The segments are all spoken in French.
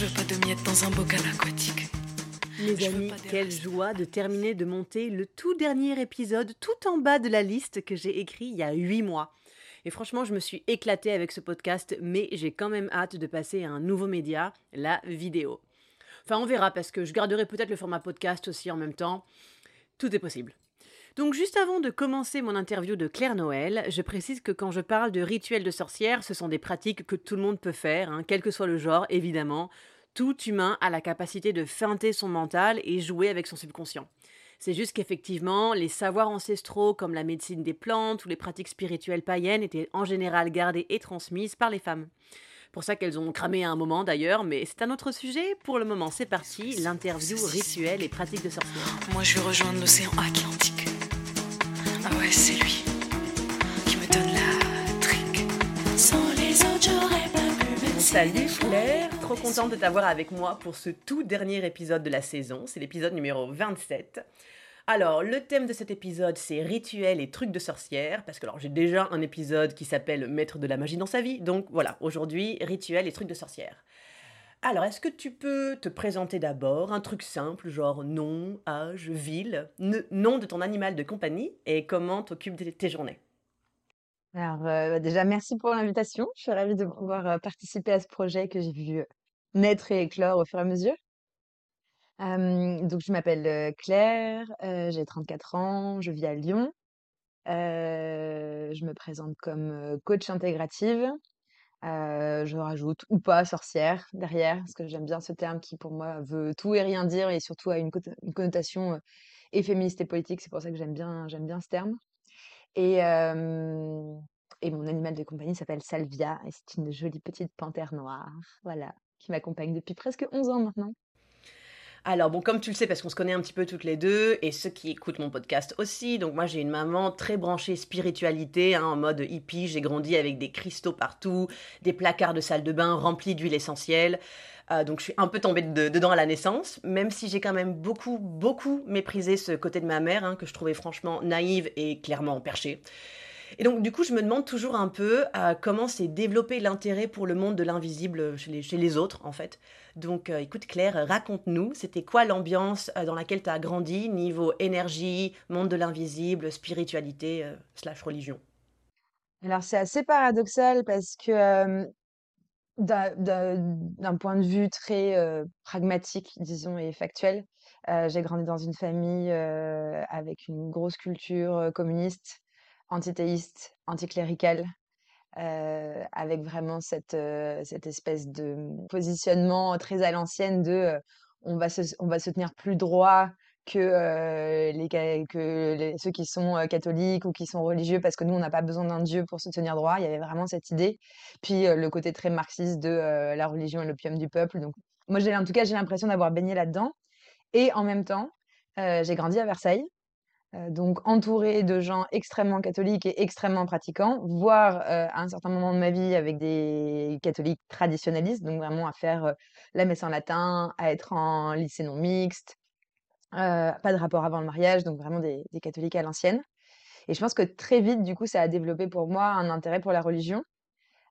Je veux pas de miettes dans un bocal aquatique. Veux amis, quelle joie de terminer de monter le tout dernier épisode tout en bas de la liste que j'ai écrit il y a huit mois. Et franchement, je me suis éclatée avec ce podcast, mais j'ai quand même hâte de passer à un nouveau média, la vidéo. Enfin, on verra parce que je garderai peut-être le format podcast aussi en même temps. Tout est possible. Donc juste avant de commencer mon interview de Claire Noël, je précise que quand je parle de rituels de sorcière, ce sont des pratiques que tout le monde peut faire, hein, quel que soit le genre, évidemment. Tout humain a la capacité de feinter son mental et jouer avec son subconscient. C'est juste qu'effectivement, les savoirs ancestraux comme la médecine des plantes ou les pratiques spirituelles païennes étaient en général gardées et transmises par les femmes. Pour ça qu'elles ont cramé à un moment d'ailleurs, mais c'est un autre sujet. Pour le moment, c'est parti, l'interview rituels et pratiques de sorcière. Moi, je vais rejoindre l'océan Atlantique. Ah ouais, c'est lui qui me donne la trique. Sans les autres, j'aurais pas pu me Salut Claire, trop contente de t'avoir avec moi pour ce tout dernier épisode de la saison. C'est l'épisode numéro 27. Alors, le thème de cet épisode, c'est rituels et trucs de sorcière, parce que alors j'ai déjà un épisode qui s'appelle Maître de la magie dans sa vie, donc voilà, aujourd'hui, rituels et trucs de sorcière. Alors, est-ce que tu peux te présenter d'abord un truc simple, genre nom, âge, ville, nom de ton animal de compagnie et comment t'occupes de tes journées? Alors, euh, déjà, merci pour l'invitation. Je suis ravie de pouvoir euh, participer à ce projet que j'ai vu euh, naître et éclore au fur et à mesure. Donc, je m'appelle Claire, j'ai 34 ans, je vis à Lyon. Je me présente comme coach intégrative. Je rajoute ou pas sorcière derrière, parce que j'aime bien ce terme qui, pour moi, veut tout et rien dire et surtout a une, connotation euh, et politique. C'est pour ça que j'aime bien, bien ce terme. Et, et mon animal de compagnie s'appelle Salvia et c'est une jolie petite panthère noire, voilà, qui m'accompagne depuis presque 11 ans maintenant. Alors bon, comme tu le sais, parce qu'on se connaît un petit peu toutes les deux, et ceux qui écoutent mon podcast aussi, donc moi j'ai une maman très branchée spiritualité, hein, en mode hippie, j'ai grandi avec des cristaux partout, des placards de salle de bain remplis d'huile essentielle, Euh, donc je suis un peu tombée de- dedans à la naissance, même si j'ai quand même beaucoup, beaucoup méprisé ce côté de ma mère, hein, que je trouvais franchement naïve et clairement perchée. Et donc, du coup, je me demande toujours un peu euh, comment s'est développé l'intérêt pour le monde de l'invisible chez chez les autres, en fait. Donc, euh, écoute, Claire, raconte-nous, c'était quoi l'ambiance euh, dans laquelle tu as grandi, niveau énergie, monde de l'invisible, spiritualité, euh, slash religion? Alors c'est assez paradoxal parce que d'un point de vue très pragmatique, disons, et factuel, j'ai grandi dans une famille avec une grosse culture communiste, antithéiste, anticléricale. Euh, avec vraiment cette, euh, cette espèce de positionnement très à l'ancienne de euh, on va se, on va se tenir plus droit que, les, que ceux qui sont catholiques ou qui sont religieux parce que nous, on n'a pas besoin d'un Dieu pour se tenir droit. Il y avait vraiment cette idée. Puis le côté très marxiste de la religion et l'opium du peuple. Donc, moi, en tout cas, j'ai l'impression d'avoir baigné là-dedans. Et en même temps, j'ai grandi à Versailles. Euh, donc entourée de gens extrêmement catholiques et extrêmement pratiquants, voire euh, à un certain moment de ma vie avec des catholiques traditionnalistes, donc vraiment à faire euh, la messe en latin, à être en lycée non mixte, pas de rapport avant le mariage, donc vraiment des, des catholiques à l'ancienne. Et je pense que très vite, du coup, ça a développé pour moi un intérêt pour la religion,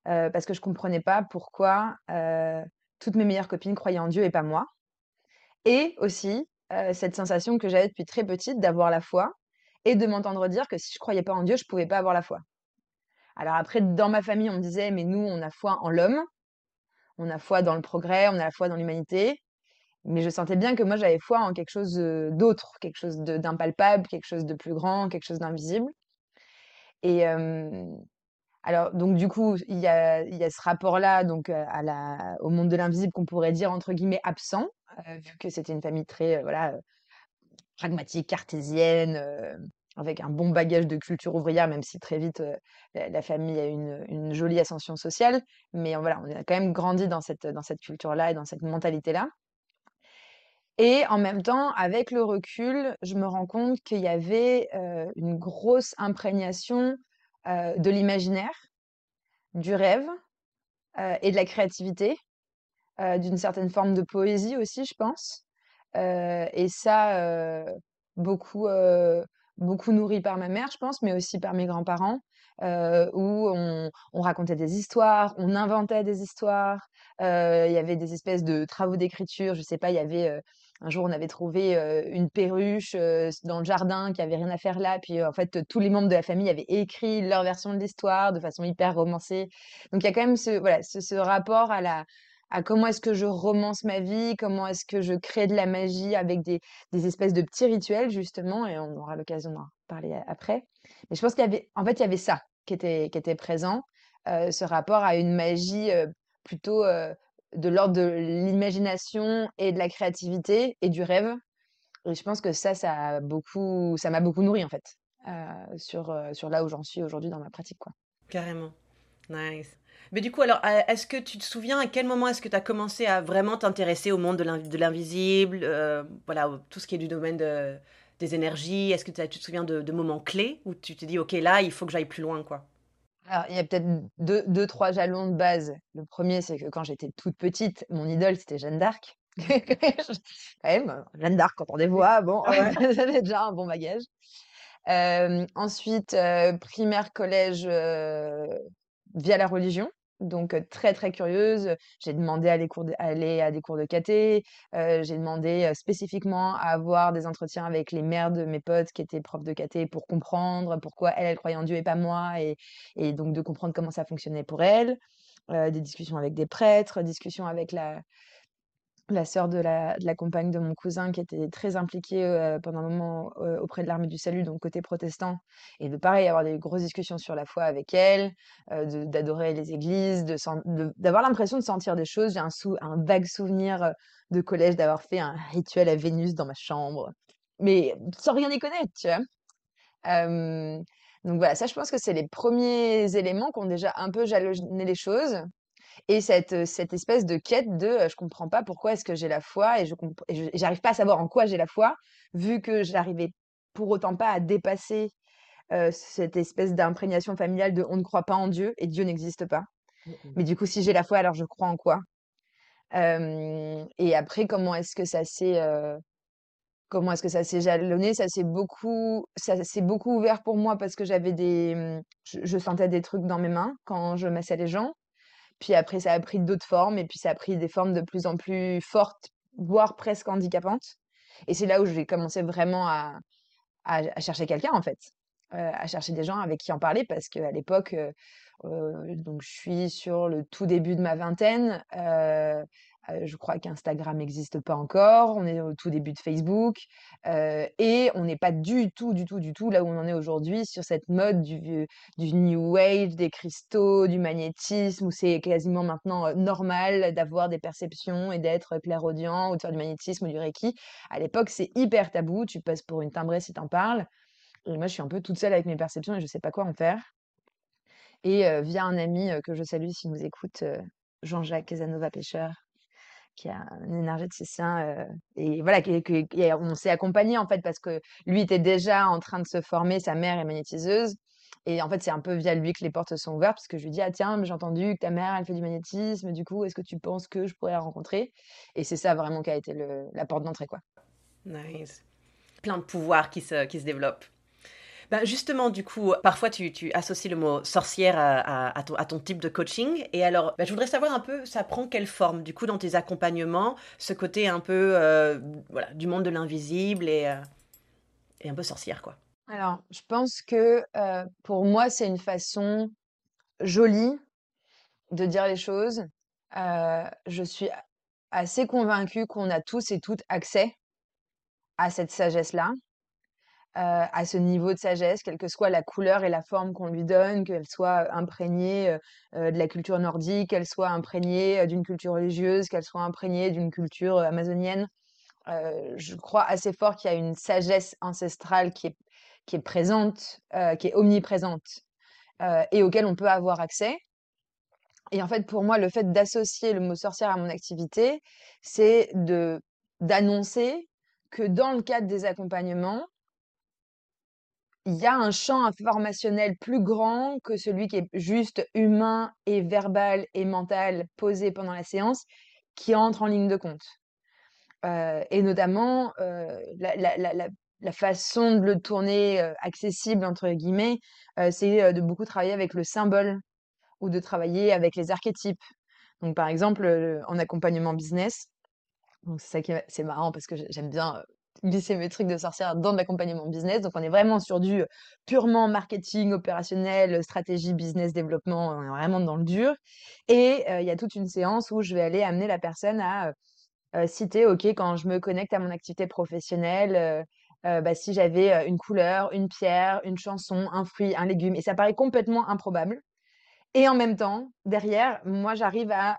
parce que je comprenais pas pourquoi toutes mes meilleures copines croyaient en Dieu et pas moi. Et aussi, heu, cette sensation que j'avais depuis très petite d'avoir la foi et de m'entendre dire que si je croyais pas en Dieu, je pouvais pas avoir la foi. Alors après, dans ma famille, on me disait: «Mais nous, on a foi en l'homme, on a foi dans le progrès, on a la foi dans l'humanité» mais je sentais bien que moi, j'avais foi en quelque chose, heu, d'autre, quelque chose d'impalpable, quelque chose de plus grand, quelque chose d'invisible. Et hem, alors donc du coup, il y a ce rapport-là donc, au monde de l'invisible qu'on pourrait dire entre guillemets «absent», heu, vu que c'était une famille très, heu, voilà, heu, pragmatique, cartésienne, avec un bon bagage de culture ouvrière, même si très vite, la famille a une une jolie ascension sociale. Mais voilà, on a quand même grandi dans cette, dans cette culture-là et dans cette mentalité-là et en même temps, avec le recul, je me rends compte qu'il y avait, une grosse imprégnation, de l'imaginaire, du rêve, et de la créativité, heu, d'une certaine forme de poésie aussi, je pense, heu et ça, heu, beaucoup, beaucoup nourri par ma mère, je pense, mais aussi par mes grands-parents, où on on racontait des histoires, on inventait des histoires, il y avait des espèces de travaux d'écriture. Je sais pas, il y avait, un jour, on avait trouvé, une perruche, dans le jardin qui avait rien à faire là, puis, en fait, tous les membres de la famille avaient écrit leur version de l'histoire de façon hyper romancée. Donc il y a quand même ce voilà, ce rapport à la à comment est-ce que je romance ma vie, comment est-ce que je crée de la magie avec des espèces de petits rituels justement et on aura l'occasion d'en parler a après. Mais je pense qu'il y avait en fait, il y avait ça qui était présent, heu, ce rapport à une magie, heu, plutôt, de l'ordre de l'imagination et de la créativité et du rêve et je pense que ça, ça a beaucoup ça m'a beaucoup nourrie en fait, sur, sur là où j'en suis aujourd'hui dans ma pratique, quoi. Carrément. Nice. Mais du coup, alors, euh, est-ce que tu te souviens à quel moment est-ce que tu as commencé à vraiment t'intéresser au monde de l'in- de l'invisible, euh, voilà, tout ce qui est du domaine de- des énergies? Est-ce que tu te souviens de, de moments clés où tu te dis, OK, là, il faut que j'aille plus loin, quoi? Alors, il y a peut-être deux 2-3 jalons de base. Le premier c'est que quand j'étais toute petite, mon idole, c'était Jeanne d'Arc. Quand même, Jeanne d'Arc, quand on les voit, bon, Ah ouais. j'avais déjà un bon bagage. Hem, ensuite, primaire, collège, via la religion, donc très, très curieuse, j'ai demandé à aller à des cours de caté, j'ai demandé, spécifiquement à avoir des entretiens avec les mères de mes potes qui étaient profs de caté pour comprendre pourquoi elles, elles croyaient en Dieu et pas moi et donc de comprendre comment ça fonctionnait pour elles. Heu, des discussions avec des prêtres, discussions avec la la sœur de la de la compagne de mon cousin qui était très impliquée, pendant un moment, auprès de l'Armée du Salut, donc côté protestant et de pareil, avoir des grosses discussions sur la foi avec elle, d'adorer les églises, d'avoir l'impression de sentir des choses. J'ai un un vague souvenir, de collège d'avoir fait un rituel à Vénus dans ma chambre, mais sans rien y connaître, tu vois? Donc voilà, ça je pense que c'est les premiers éléments qui ont déjà un peu jalonné les choses et cette, cette espèce de quête de, je comprends pas pourquoi est-ce que j'ai la foi et je je j'arrive pas à savoir en quoi j'ai la foi, vu que j'arrivais pour autant pas à dépasser, cette espèce d'imprégnation familiale de: «On ne croit pas en Dieu et Dieu n'existe pas». Mhm. Mais du coup, si j'ai la foi, alors je crois en quoi? Et après comment est-ce que ça s'est, comment est-ce que ça s'est jalonné? Ça s'est beaucoup ça s'est beaucoup ouvert pour moi parce que j'avais des, mmh, je je sentais des trucs dans mes mains quand je massais les gens. Puis après, ça a pris d'autres formes et puis ça a pris des formes de plus en plus fortes, voire presque handicapantes. Et c'est là où j'ai commencé vraiment à, à, chercher quelqu'un, en fait, euh, à chercher des gens avec qui en parler parce qu'à l'époque, euh, euh, donc je suis sur le tout début de ma vingtaine. Euh, je crois qu'Instagram n'existe pas encore. On est au tout début de Facebook. euh, et on n'est pas du tout, du tout, du tout là où on en est aujourd'hui sur cette mode du, New Age, des cristaux, du magnétisme, où c'est quasiment maintenant euh, normal d'avoir des perceptions et d'être clairaudient ou de faire du magnétisme ou du Reiki. À l'époque, c'est hyper tabou. Tu passes pour une timbrée si t'en parles. Et moi, je suis un peu toute seule avec mes perceptions et je sais pas quoi en faire. Et via un ami, que je salue s'il nous écoute, Jean-Jacques Casanova Pêcheur, qui est un énergéticien, heu et voilà, qui on s'est accompagnés, en fait, parce que lui était déjà en train de se former, sa mère est magnétiseuse et en fait, c'est un peu via lui que les portes sont ouvertes parce que je lui dis: «Ah tiens, j'ai entendu que ta mère, elle fait du magnétisme, du coup, est-ce que tu penses que je pourrais la rencontrer?» et c'est ça vraiment qui a été la porte d'entrée, quoi. Nice. Plein de pouvoirs qui se, qui se développent. Ben justement, du coup, parfois tu, associes le mot sorcière à, ton, type de coaching. Et alors, ben, je voudrais savoir un peu, ça prend quelle forme, du coup, dans tes accompagnements, ce côté un peu euh, voilà, du monde de l'invisible et, euh, et un peu sorcière, quoi. Alors, je pense que, heu, pour moi, c'est une façon jolie de dire les choses. Je suis assez convaincue qu'on a tous et toutes accès à cette sagesse-là, euh, à ce niveau de sagesse, quelle que soit la couleur et la forme qu'on lui donne, qu'elle soit imprégnée euh, euh, de la culture nordique, qu'elle soit imprégnée d'une culture religieuse, qu'elle soit imprégnée d'une culture amazonienne. je crois assez fort qu'il y a une sagesse ancestrale qui est, qui est présente, qui est omniprésente et auquel on peut avoir accès. Et en fait, pour moi, le fait d'associer le mot sorcière à mon activité, c'est d'annoncer que dans le cadre des accompagnements, il y a un champ informationnel plus grand que celui qui est juste humain et verbal et mental posé pendant la séance qui entre en ligne de compte. Euh, et notamment, euh, la, façon de le tourner euh, accessible, entre guillemets, c'est de beaucoup travailler avec le symbole ou de travailler avec les archétypes. Donc, par exemple, en accompagnement business, c'est ça qui c'est marrant parce que j'aime bien glisser mes trucs de sorcière dans l'accompagnement business. Donc, on est vraiment sur du purement marketing, opérationnel, stratégie, business, développement. On est vraiment dans le dur. Et il y a toute une séance où je vais aller amener la personne à citer, OK, quand je me connecte à mon activité professionnelle, bah, si j'avais une couleur, une pierre, une chanson, un fruit, un légume. Et ça paraît complètement improbable. Et en même temps, derrière, moi, j'arrive à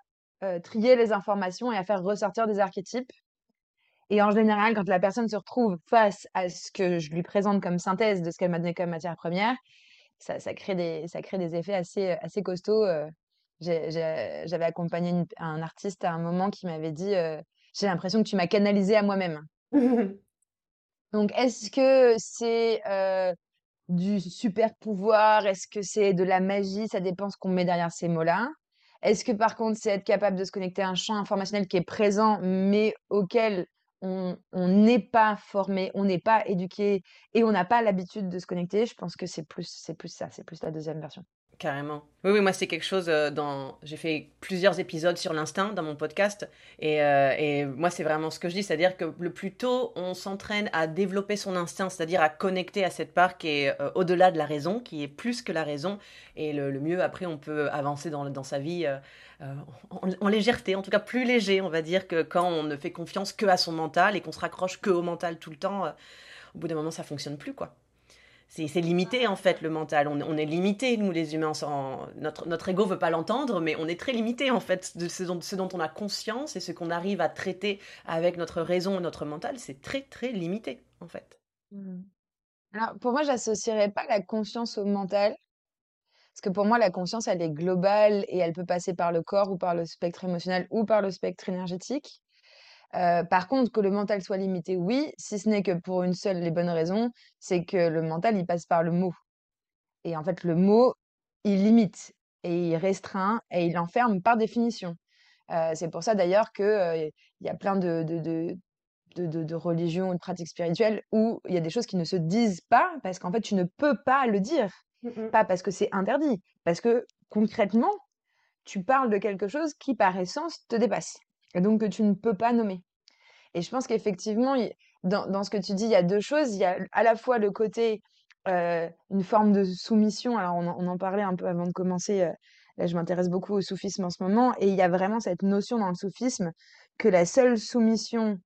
trier les informations et à faire ressortir des archétypes et en général, quand la personne se retrouve face à ce que je lui présente comme synthèse de ce qu'elle m'a donné comme matière première, ça, crée, des, ça crée des effets assez, assez costauds. Euh. J'avais accompagné un artiste à un moment qui m'avait dit euh, J'ai l'impression que tu m'as canalisé à moi-même. Donc, est-ce que c'est euh, du super pouvoir? Est-ce que c'est de la magie? Ça dépend ce qu'on met derrière ces mots-là. Est-ce que par contre, c'est être capable de se connecter à un champ informationnel qui est présent, mais auquel on n'est pas formé, on n'est pas éduqué et on n'a pas l'habitude de se connecter, je pense que c'est plus, c'est plus ça, c'est plus la deuxième version. Carrément. Oui, oui, moi c'est quelque chose euh, dans. J'ai fait plusieurs épisodes sur l'instinct dans mon podcast et, euh, et moi c'est vraiment ce que je dis, c'est-à-dire que le plus tôt on s'entraîne à développer son instinct, c'est-à-dire à connecter à cette part qui est euh, au-delà de la raison, qui est plus que la raison, et le, mieux après on peut avancer dans, dans sa vie en, légèreté, en tout cas plus léger, on va dire, que quand on ne fait confiance que à son mental et qu'on se raccroche que au mental tout le temps. au bout d'un moment ça fonctionne plus quoi c'est limité en fait le mental. On, est limité, nous les humains. notre, notre ego veut pas l'entendre, mais on est très limité en fait de ce dont, ce dont on a conscience et ce qu'on arrive à traiter avec notre raison et notre mental, c'est très très limité en fait. Mmh. Alors pour moi, j'associerais pas la conscience au mental. Parce que pour moi, la conscience, elle est globale et elle peut passer par le corps ou par le spectre émotionnel ou par le spectre énergétique par contre, que le mental soit limité, oui, si ce n'est que pour une seule et bonne raison, c'est que le mental, il passe par le mot. Et en fait, le mot, il limite et il restreint et il enferme par définition. c'est pour ça d'ailleurs qu'il il y a plein de, de, de, de, de religions ou de pratiques spirituelles où il y a des choses qui ne se disent pas parce qu'en fait, tu ne peux pas le dire. Pas parce que c'est interdit, parce que concrètement, tu parles de quelque chose qui, par essence, te dépasse et donc que tu ne peux pas nommer. Et je pense qu'effectivement, dans, ce que tu dis, il y a deux choses. Il y a à la fois le côté, euh, une forme de soumission. Alors, on, on, en parlait un peu avant de commencer. Euh, là, je m'intéresse beaucoup au soufisme en ce moment. Et il y a vraiment cette notion dans le soufisme que la seule soumission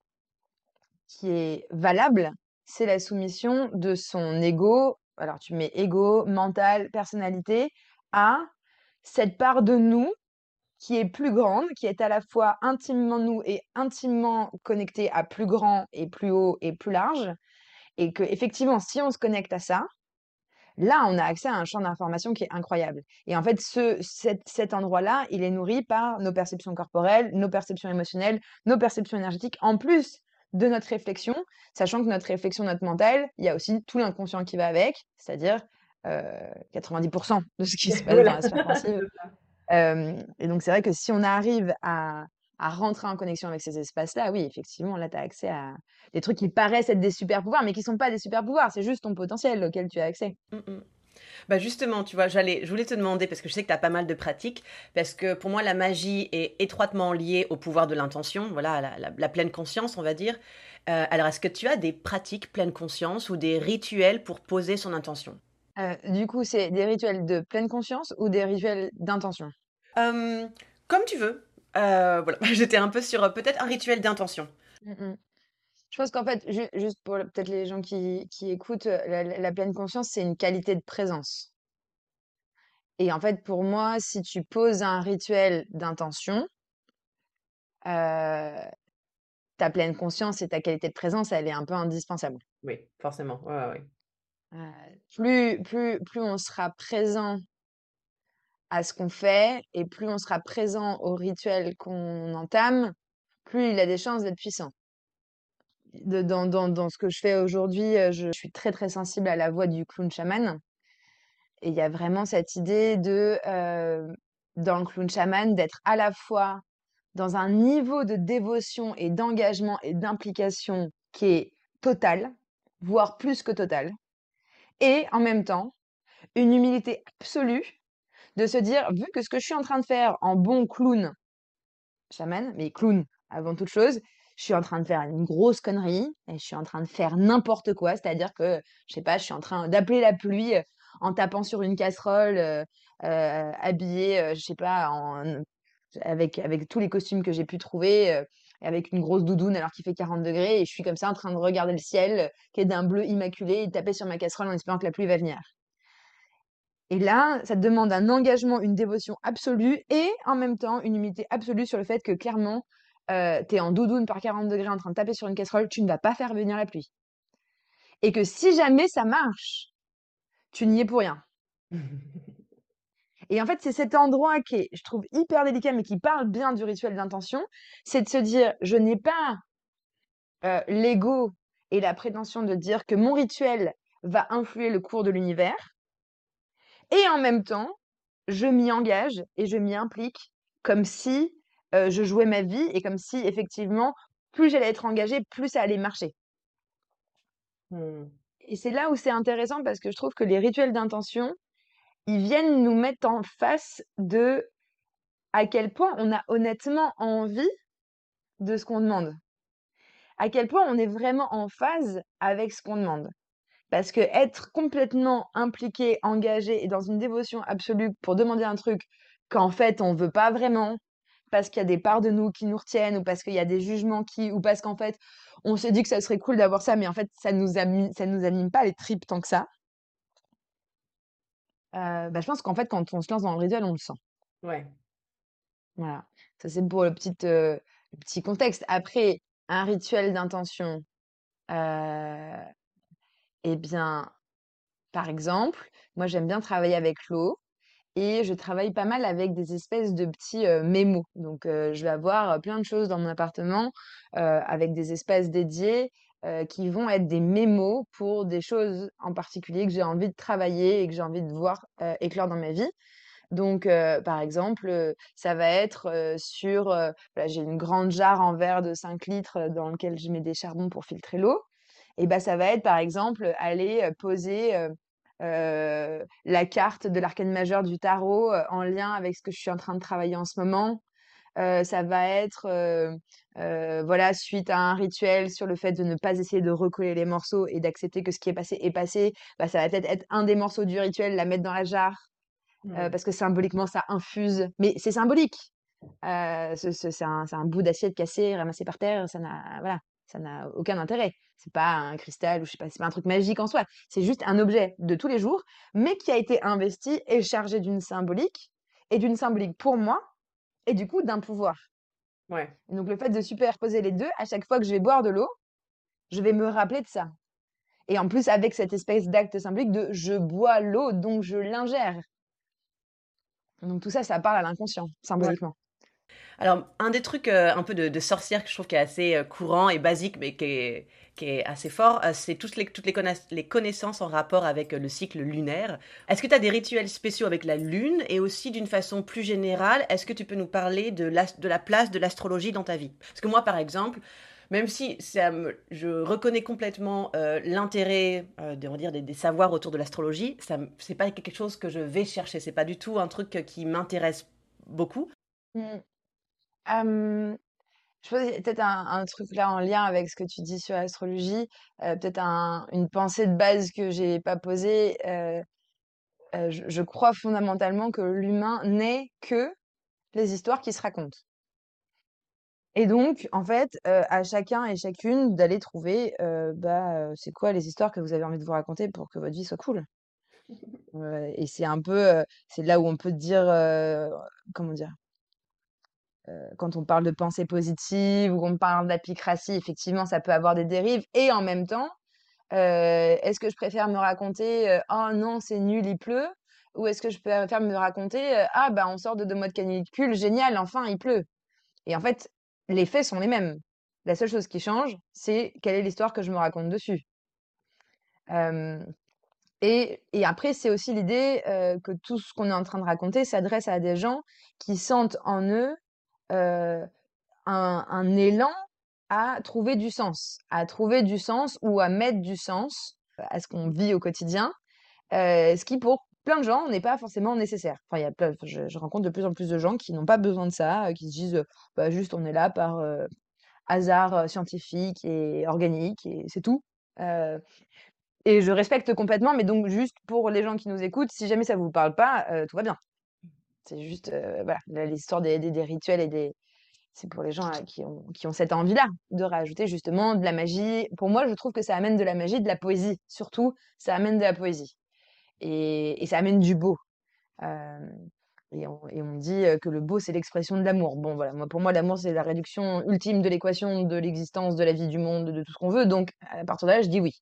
qui est valable, c'est la soumission de son ego. Alors, tu mets ego, mental, personnalité, à cette part de nous qui est plus grande, qui est à la fois intimement nous et intimement connectée à plus grand et plus haut et plus large. Et que effectivement, si on se connecte à ça, là, on a accès à un champ d'information qui est incroyable. Et en fait, ce, cet, endroit-là, il est nourri par nos perceptions corporelles, nos perceptions émotionnelles, nos perceptions énergétiques, en plus de notre réflexion, sachant que notre réflexion, notre mental, il y a aussi tout l'inconscient qui va avec, c'est-à-dire 90% euh, de ce qui se passe dans la sphère et donc, c'est vrai que si on arrive à, rentrer en connexion avec ces espaces-là, oui, effectivement, là, tu as accès à des trucs qui paraissent être des super pouvoirs, mais qui sont pas des super pouvoirs, c'est juste ton potentiel auquel tu as accès. Mmh. Bah justement, tu vois, j'allais, je voulais te demander, parce que je sais que tu as pas mal de pratiques, parce que pour moi, la magie est étroitement liée au pouvoir de l'intention, voilà, la, la, pleine conscience, on va dire. Euh, alors, est-ce que tu as des pratiques pleine conscience ou des rituels pour poser son intention? Du coup, c'est des rituels de pleine conscience ou des rituels d'intention? Comme tu veux. Euh, voilà, j'étais un peu sur euh, peut-être un rituel d'intention. Mmh mh. Je pense qu'en fait, ju juste pour peut-être les gens qui qui écoutent, heu, la pleine conscience, c'est une qualité de présence et en fait, pour moi, si tu poses un rituel d'intention, ta pleine conscience et ta qualité de présence, elle est un peu indispensable. Oui, forcément. Ouais, ouais, plus plus plus on sera présent à ce qu'on fait et plus on sera présent au rituel qu'on entame, plus il a des chances d'être puissant. Dans dans dans ce que je fais aujourd'hui, je suis très, très sensible à la voix du clown chaman et il y a vraiment cette idée de, dans le clown chaman, d'être à la fois dans un niveau de dévotion et d'engagement et d'implication qui est total, voire plus que total et en même temps, une humilité absolue de se dire: «Vu que ce que je suis en train de faire en bon clown chaman, mais clown avant toute chose, je suis en train de faire une grosse connerie et je suis en train de faire n'importe quoi». C'est-à-dire que, je sais pas, je suis en train d'appeler la pluie, heu, en tapant sur une casserole, heu heu, habillée, heu, je sais pas, avec avec tous les costumes que j'ai pu trouver, avec une grosse doudoune alors qu'il fait 40 degrés et je suis comme ça en train de regarder le ciel, qui est d'un bleu immaculé et de taper sur ma casserole en espérant que la pluie va venir. Et là, ça demande un engagement, une dévotion absolue et en même temps une humilité absolue sur le fait que clairement, heu, tu es en doudoune par 40 degrés en train de taper sur une casserole, tu ne vas pas faire venir la pluie. Et que si jamais ça marche, tu n'y es pour rien. Et en fait, c'est cet endroit qui est, je trouve, hyper délicat, mais qui parle bien du rituel d'intention, c'est de se dire: «Je n'ai pas, heu, l'ego et la prétention de dire que mon rituel va influer le cours de l'univers et en même temps, je m'y engage et je m'y implique comme si, heu, je jouais ma vie et comme si effectivement, plus j'allais être engagée, plus ça allait marcher». Mmh. Et c'est là où c'est intéressant parce que je trouve que les rituels d'intention, ils viennent nous mettre en face de à quel point on a honnêtement envie de ce qu'on demande. À quel point on est vraiment en phase avec ce qu'on demande. Parce que être complètement impliqué, engagé et dans une dévotion absolue pour demander un truc qu'en fait on veut pas vraiment, parce qu'il y a des parts de nous qui nous retiennent ou parce qu'il y a des jugements qui ou parce qu'en fait on s'est dit que ça serait cool d'avoir ça, mais en fait ça nous ami ça nous anime pas les tripes tant que ça. Heu, bah, je pense qu'en fait quand on se lance dans le rituel, on le sent. Ouais. Voilà. Ça c'est pour le petit, le petit contexte. Après, un rituel d'intention, heu et bien, par exemple, moi j'aime bien travailler avec l'eau et je travaille pas mal avec des espèces de petits, heu, mémos. Donc, heu, je vais avoir, plein de choses dans mon appartement, heu, avec des espaces dédiés, qui vont être des mémos pour des choses en particulier que j'ai envie de travailler et que j'ai envie de voir, éclore dans ma vie. Donc, par exemple, ça va être, sur, j'ai une grande jarre en verre de 5 litres, dans lequel je mets des charbons pour filtrer l'eau et bah, ça va être, par exemple, aller, poser, la carte de l'arcane majeur du tarot, en lien avec ce que je suis en train de travailler en ce moment. Ça va être, voilà, suite à un rituel sur le fait de ne pas essayer de recoller les morceaux et d'accepter que ce qui est passé est passé, bah, ça va peut-être être un des morceaux du rituel, la mettre dans la jarre, Mmh. parce que symboliquement ça infuse. Mais c'est symbolique. C'est un un bout d'assiette cassé, ramassé par terre, ça n'a voilà, ça n'a aucun intérêt. C'est pas un cristal ou je sais pas, c'est pas un truc magique en soi. C'est juste un objet de tous les jours, mais qui a été investi et chargé d'une symbolique et d'une symbolique pour moi et du coup d'un pouvoir. Ouais. Et donc le fait de superposer les 2, à chaque fois que je vais boire de l'eau, je vais me rappeler de ça. Et en plus avec cette espèce d'acte symbolique de je bois l'eau, donc je l'ingère. Donc tout ça, ça parle à l'inconscient, Ouais. Alors, un des trucs, heu, un peu de sorcière que je trouve qui est assez, heu, courant et basique, mais qui est qui est assez fort, heu, c'est toutes les toutes les connaissances en rapport avec, le cycle lunaire. Est-ce que tu as des rituels spéciaux avec la lune? Et aussi d'une façon plus générale, est-ce que tu peux nous parler de l'as de la place de l'astrologie dans ta vie? Parce que moi, par exemple, même si je reconnais complètement, l'intérêt, de des des savoirs autour de l'astrologie, me c'est pas quelque chose que je vais chercher. C'est pas du tout un truc, qui m'intéresse beaucoup. Mmh. Hem, je pense qu'il y a peut-être un un truc là en lien avec ce que tu dis sur l'astrologie, heu, peut-être un une pensée de base que j'ai pas posée, heu heu, je je crois fondamentalement que l'humain n'est que les histoires qui se racontent. Et donc, en fait, heu, à chacun et chacune d'aller trouver, heu, bah, heu, c'est quoi les histoires que vous avez envie de vous raconter pour que votre vie soit cool? Heu et c'est un peu, heu, c'est là où on peut dire, heu, comment dire? Heu, quand on parle de pensée positive ou qu'on parle d'apicratie, effectivement, ça peut avoir des dérives et en même temps, heu, est-ce que je préfère me raconter, heu: «Oh non, c'est nul, il pleut» ou est-ce que je préfère me raconter, heu: «Ah bah, on sort de 2 mois de canicule, génial, enfin il pleut» et en fait, les faits sont les mêmes. La seule chose qui change, c'est quelle est l'histoire que je me raconte dessus. Et et après, c'est aussi l'idée, que tout ce qu'on est en train de raconter s'adresse à des gens qui sentent en eux, heu, un élan à trouver du sens, à trouver du sens ou à mettre du sens à ce qu'on vit au quotidien, heu, ce qui pour plein de gens n'est pas forcément nécessaire. Enfin, y a plein je rencontre de plus en plus de gens qui n'ont pas besoin de ça, qui se disent, «Bah, juste on est là par, hasard, scientifique et organique et c'est tout». Et je respecte complètement, mais donc juste pour les gens qui nous écoutent, si jamais ça vous parle pas, tout va bien. C'est juste, heu, voilà, l'histoire des rituels et des c'est pour les gens, heu, qui ont cette envie-là, de rajouter justement de la magie. Pour moi, je trouve que ça amène de la magie, de la poésie. Surtout, ça amène de la poésie et et ça amène du beau. Hem et on dit, heu, que le beau, c'est l'expression de l'amour. Bon voilà, pour moi, l'amour, c'est la réduction ultime de l'équation de l'existence, de la vie, du monde, de tout ce qu'on veut, donc à partir de là, je dis oui.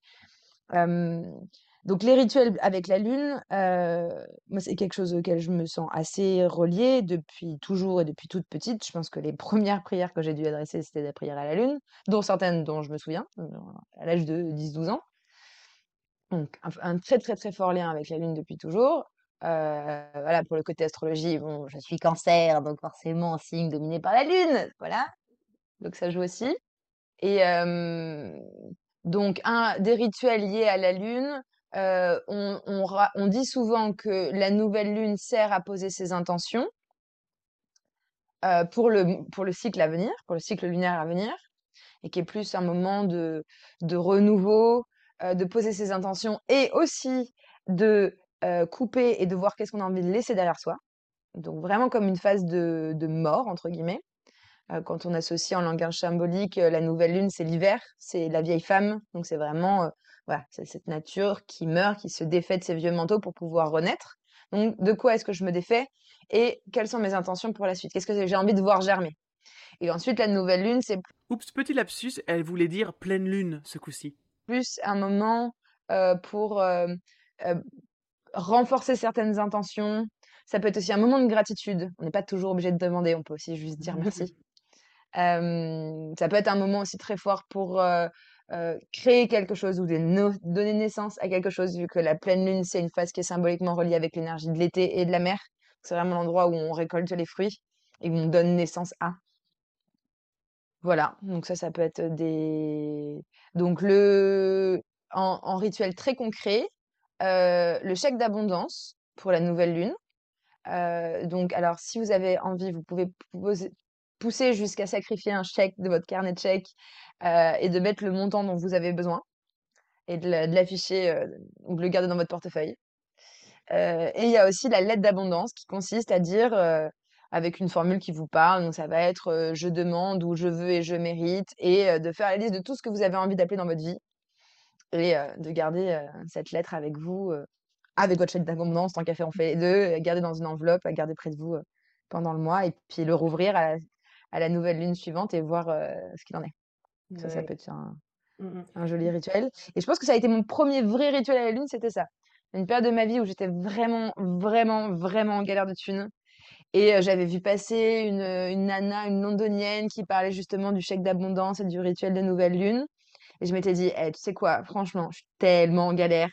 Donc les rituels avec la lune, heu, moi, c'est quelque chose auquel je me sens assez reliée depuis toujours et depuis toute petite. Je pense que les premières prières que j'ai dû adresser, c'était des prières à la lune, dont certaines dont je me souviens, heu, à l'âge de 10-12 ans. Donc un très, très, très fort lien avec la lune depuis toujours. Heu, voilà, pour le côté astrologie, bon, je suis Cancer, donc forcément signe dominé par la lune, voilà, donc ça joue aussi et donc un des rituels liés à la lune, heu, on dit souvent que la nouvelle lune sert à poser ses intentions heu, pour le pour le cycle à venir, pour le cycle lunaire à venir et qui est plus un moment de de renouveau, heu, de poser ses intentions et aussi de, couper et de voir qu'est-ce qu'on a envie de laisser derrière soi. Donc vraiment comme une phase de de «mort» entre guillemets. Quand on associe en langage symbolique, la nouvelle lune, c'est l'hiver, c'est la vieille femme, donc c'est vraiment, voilà, c'est cette nature qui meurt, qui se défait de ses vieux manteaux pour pouvoir renaître. Donc de quoi est-ce que je me défais et quelles sont mes intentions pour la suite? Qu'est-ce que j'ai envie de voir germer? Et ensuite la nouvelle lune, c'est Oups, petit lapsus, elle voulait dire pleine lune ce coup-ci. plus un moment, heu, pour, hem, heu, renforcer certaines intentions. Ça peut être aussi un moment de gratitude. On n'est pas toujours obligé de demander, on peut aussi juste dire merci. Ça peut être un moment aussi très fort pour, heu, créer quelque chose ou donner naissance à quelque chose, vu que la pleine lune, c'est une phase qui est symboliquement reliée avec l'énergie de l'été et de la mer. C'est vraiment l'endroit où on récolte les fruits et où on donne naissance à. Voilà, donc ça, ça peut être des donc le en rituel très concret, heu, le chèque d'abondance pour la nouvelle lune. Heu, donc alors si vous avez envie, vous pouvez poser pousser jusqu'à sacrifier un chèque de votre carnet de chèques, heu et de mettre le montant dont vous avez besoin et de l'a de l'afficher, heu, ou de le garder dans votre portefeuille. Heu et il y a aussi la lettre d'abondance qui consiste à dire, heu, avec une formule qui vous parle, donc ça va être, «Je demande» ou «Je veux et je mérite» et de faire la liste de tout ce que vous avez envie d'appeler dans votre vie et de garder, cette lettre avec vous, avec votre chèque d'abondance, tant qu'à faire, on fait les 2, garder dans une enveloppe, à garder près de vous, pendant le mois et puis le rouvrir à la nouvelle lune suivante et voir, heu, ce qu'il en est. Ça, ça peut être un Mmh mh. un joli rituel et je pense que ça a été mon premier vrai rituel à la lune, c'était ça. Une période de ma vie où j'étais vraiment, vraiment, vraiment en galère de thunes et heu, j'avais vu passer une, heu, une nana, une londonienne qui parlait justement du chèque d'abondance et du rituel de nouvelle lune et je m'étais dit: «Eh, tu sais quoi? Franchement, je suis tellement en galère,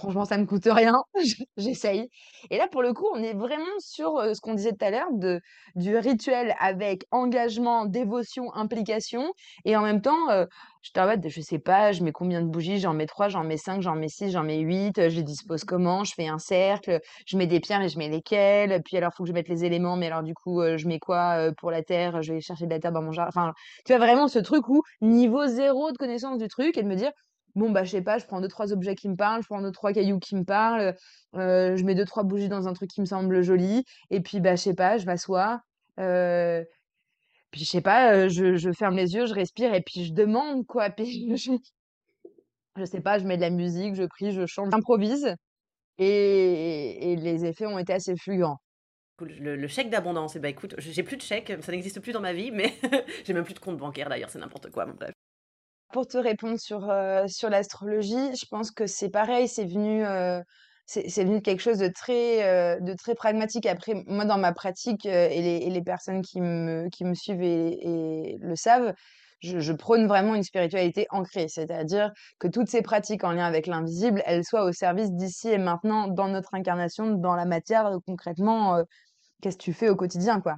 Franchement, ça me coûte rien, j'essaye et là, pour le coup, on est vraiment sur, heu, ce qu'on disait tout à l'heure de du rituel avec engagement, dévotion, implication et en même temps, heu, j'étais en mode: «Je sais pas, je mets combien de bougies? J'en mets 3, j'en mets 5, j'en mets 6, j'en mets 8, heu, je les dispose comment? Je fais un cercle, je mets des pierres, mais je mets lesquelles? Puis alors, faut que je mette les éléments, mais alors du coup, je mets quoi, pour la terre? Je vais chercher de la terre dans mon jardin». Enfin, tu vois, vraiment ce truc où niveau zéro de connaissance du truc et de me dire: Bon, bah, je sais pas, je prends deux trois objets qui me parlent, je prends deux trois cailloux qui me parlent, heu je mets deux trois bougies dans un truc qui me semble joli et puis, bah, je sais pas, je m'assois, heu, Puis je sais pas, heu, je je ferme les yeux, je respire et puis je demande quoi. Puis je je sais pas, je mets de la musique, je prie, je chante, j'improvise et et les effets ont été assez fulgurants. Le chèque d'abondance, eh bah, écoute, j'ai plus de chèque, ça n'existe plus dans ma vie, mais j'ai même plus de compte bancaire d'ailleurs, c'est n'importe quoi, bon bref. Pour te répondre sur, heu, sur l'astrologie, je pense que c'est pareil, c'est venu, c'est venu quelque chose de très, heu, de très pragmatique. Après, moi, dans ma pratique, et les et les personnes qui me qui me suivent et le savent, je prône vraiment une spiritualité ancrée. C'est-à-dire que toutes ces pratiques en lien avec l'invisible, elles soient au service d'ici et maintenant, dans notre incarnation, dans la matière, concrètement, qu'est-ce que tu fais au quotidien, quoi?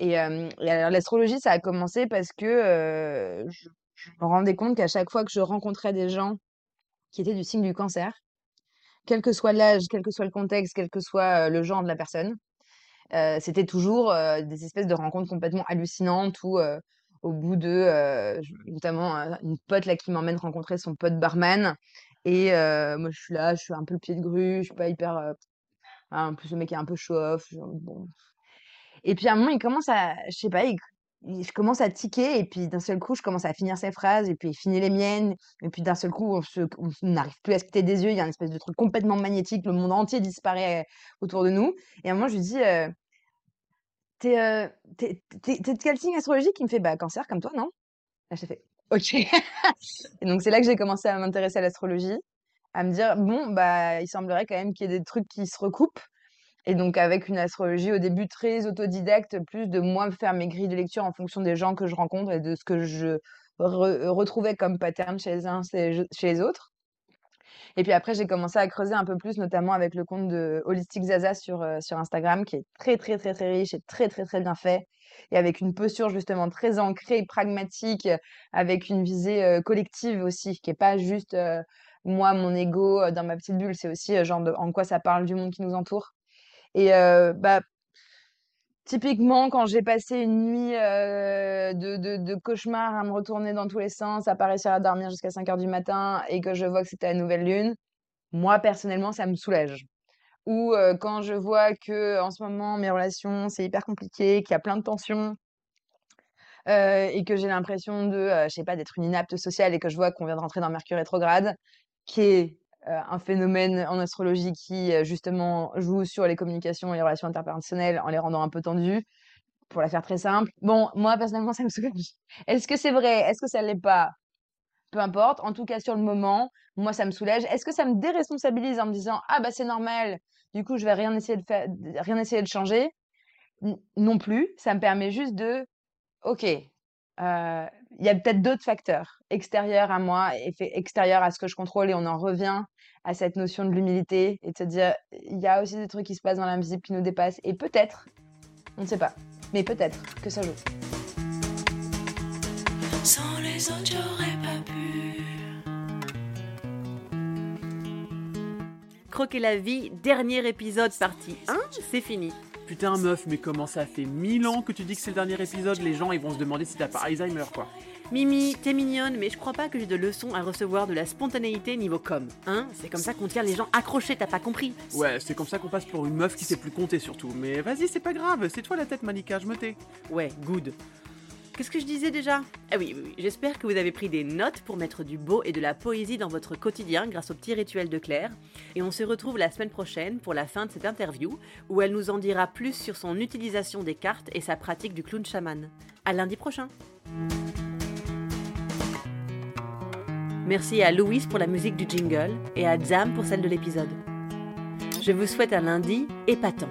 Et alors l'astrologie, ça a commencé parce que, je me rendais compte qu'à chaque fois que je rencontrais des gens qui étaient du signe du cancer, quel que soit l'âge, quel que soit le contexte, quel que soit, heu, le genre de la personne, heu, c'était toujours, heu, des espèces de rencontres complètement hallucinantes où, au bout de, notamment, une pote qui m'emmène rencontrer son pote barman et moi je suis là, je suis un peu le pied de grue, je suis pas hyper, ah, en plus le mec est un peu show off, et puis à un moment, il commence à je sais pas, je commence à tiquer et puis d'un seul coup, je commence à finir ses phrases et puis il finit les miennes et puis d'un seul coup, on se n'arrive plus à se quitter des yeux. Il y a une espèce de truc complètement magnétique, le monde entier disparaît, heu, autour de nous et à un moment, je lui dis, heu: «Tu es, heu, tu es tu de quel signe astrologique?» il me fait: «Bah, cancer comme toi, non?» là, j'ai fait: «OK» et donc c'est là que j'ai commencé à m'intéresser à l'astrologie, à me dire: «Bon, bah, il semblerait quand même qu'il y ait des trucs qui se recoupent» Et donc avec une astrologie au début très autodidacte, plus de moi faire mes grilles de lecture en fonction des gens que je rencontre et de ce que je re retrouvais comme pattern chez les uns, chez chez les autres. Et puis après, j'ai commencé à creuser un peu plus, notamment avec le compte de Holistic Zaza sur, heu, sur Instagram, qui est très, très, très, très riche et très, très, très bien fait et avec une posture justement très ancrée, pragmatique, avec une visée, heu, collective aussi, qui est pas juste, heu, moi, mon ego, dans ma petite bulle. C'est aussi, genre en quoi ça parle du monde qui nous entoure. Et heu, bah, typiquement, quand j'ai passé une nuit, heu, de de cauchemar à me retourner dans tous les sens, à pas réussir à dormir jusqu'à cinq heures du matin et que je vois que c'était la nouvelle lune, moi, personnellement, ça me soulage. Ou heu, quand je vois que en ce moment, mes relations, c'est hyper compliqué, qu'il y a plein de tensions, et que j'ai l'impression de, je sais pas, d'être une inapte sociale et que je vois qu'on vient de rentrer dans Mercure rétrograde, qui est, un phénomène en astrologie qui, heu, justement joue sur les communications et les relations interpersonnelles en les rendant un peu tendues. Pour la faire très simple, bon, moi personnellement ça me soulage. Est-ce que c'est vrai? Est-ce que ça l'est pas? Peu importe, en tout cas sur le moment, moi ça me soulage. Est-ce que ça me déresponsabilise en me disant: «Ah bah c'est normal, du coup je vais rien essayer de faire rien essayer de changer»? Non plus, ça me permet juste de OK, heu, il y a peut-être d'autres facteurs extérieurs à moi extérieurs à ce que je contrôle et on en revient à cette notion de l'humilité et de se dire: «Il y a aussi des trucs qui se passent dans l'invisible qui nous dépassent» et peut-être, on ne sait pas, mais peut-être que ça joue. Sans les autres, j'aurais pas pu. Croquer la vie, dernier épisode partie 1, c'est fini. Putain, meuf, mais comment ça fait mille ans que tu dis que c'est le dernier épisode? Les gens, ils vont se demander si t'as pas Alzheimer, quoi. Mimi, t'es mignonne, mais je crois pas que j'ai de leçons à recevoir de la spontanéité niveau com. Hein C'est comme ça qu'on tient les gens accrochés, t'as pas compris Ouais, c'est comme ça qu'on passe pour une meuf qui sait plus compter, surtout. Mais vas-y, c'est pas grave, c'est toi la tête, Malika, je me tais. Ouais, good. Qu'est-ce que je disais déjà? Ah oui, oui, oui, j'espère que vous avez pris des notes pour mettre du beau et de la poésie dans votre quotidien grâce au petit rituel de Claire. Et on se retrouve la semaine prochaine pour la fin de cette interview où elle nous en dira plus sur son utilisation des cartes et sa pratique du clown chaman. À lundi prochain Merci à Louise pour la musique du jingle et à Zam pour celle de l'épisode. Je vous souhaite un lundi épatant.